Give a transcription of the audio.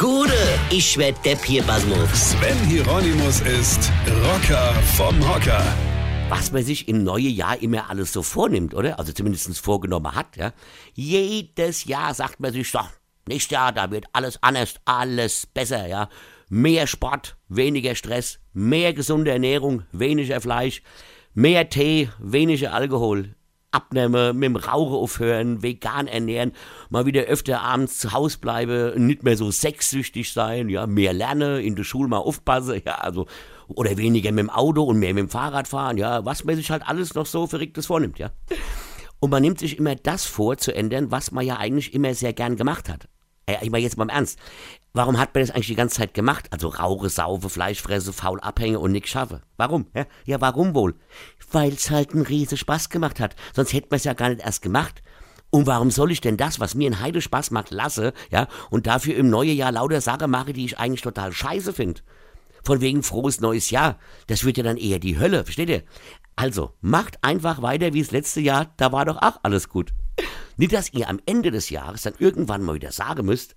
Gude, ich werd Depp hier, Basmus. Sven Hieronymus ist Rocker vom Hocker. Was man sich im neuen Jahr immer alles so vornimmt, oder? Also zumindest vorgenommen hat, ja. Jedes Jahr sagt man sich, so, nächstes Jahr, da wird alles anders, alles besser, ja. Mehr Sport, weniger Stress, mehr gesunde Ernährung, weniger Fleisch, mehr Tee, weniger Alkohol, abnehmen, mit dem Rauchen aufhören, vegan ernähren, mal wieder öfter abends zu Hause bleiben, nicht mehr so sexsüchtig sein, ja, mehr lernen, in der Schule mal aufpassen, ja, also, oder weniger mit dem Auto und mehr mit dem Fahrrad fahren, ja, was man sich halt alles noch so verrücktes vornimmt, ja. Und man nimmt sich immer das vor zu ändern, was man ja eigentlich immer sehr gern gemacht hat. Ey, ich meine jetzt mal im Ernst. Warum hat man das eigentlich die ganze Zeit gemacht? Also rauche, saufe, Fleischfresse, faul abhänge und nix schaffe. Warum? Ja warum wohl? Weil's halt einen riesen Spaß gemacht hat. Sonst hätte man es ja gar nicht erst gemacht. Und warum soll ich denn das, was mir in Heide Spaß macht, lasse, ja, und dafür im neuen Jahr lauter Sachen mache, die ich eigentlich total scheiße finde? Von wegen frohes neues Jahr. Das wird ja dann eher die Hölle, versteht ihr? Also, macht einfach weiter wie das letzte Jahr, da war doch auch alles gut. Nicht, dass ihr am Ende des Jahres dann irgendwann mal wieder sagen müsst,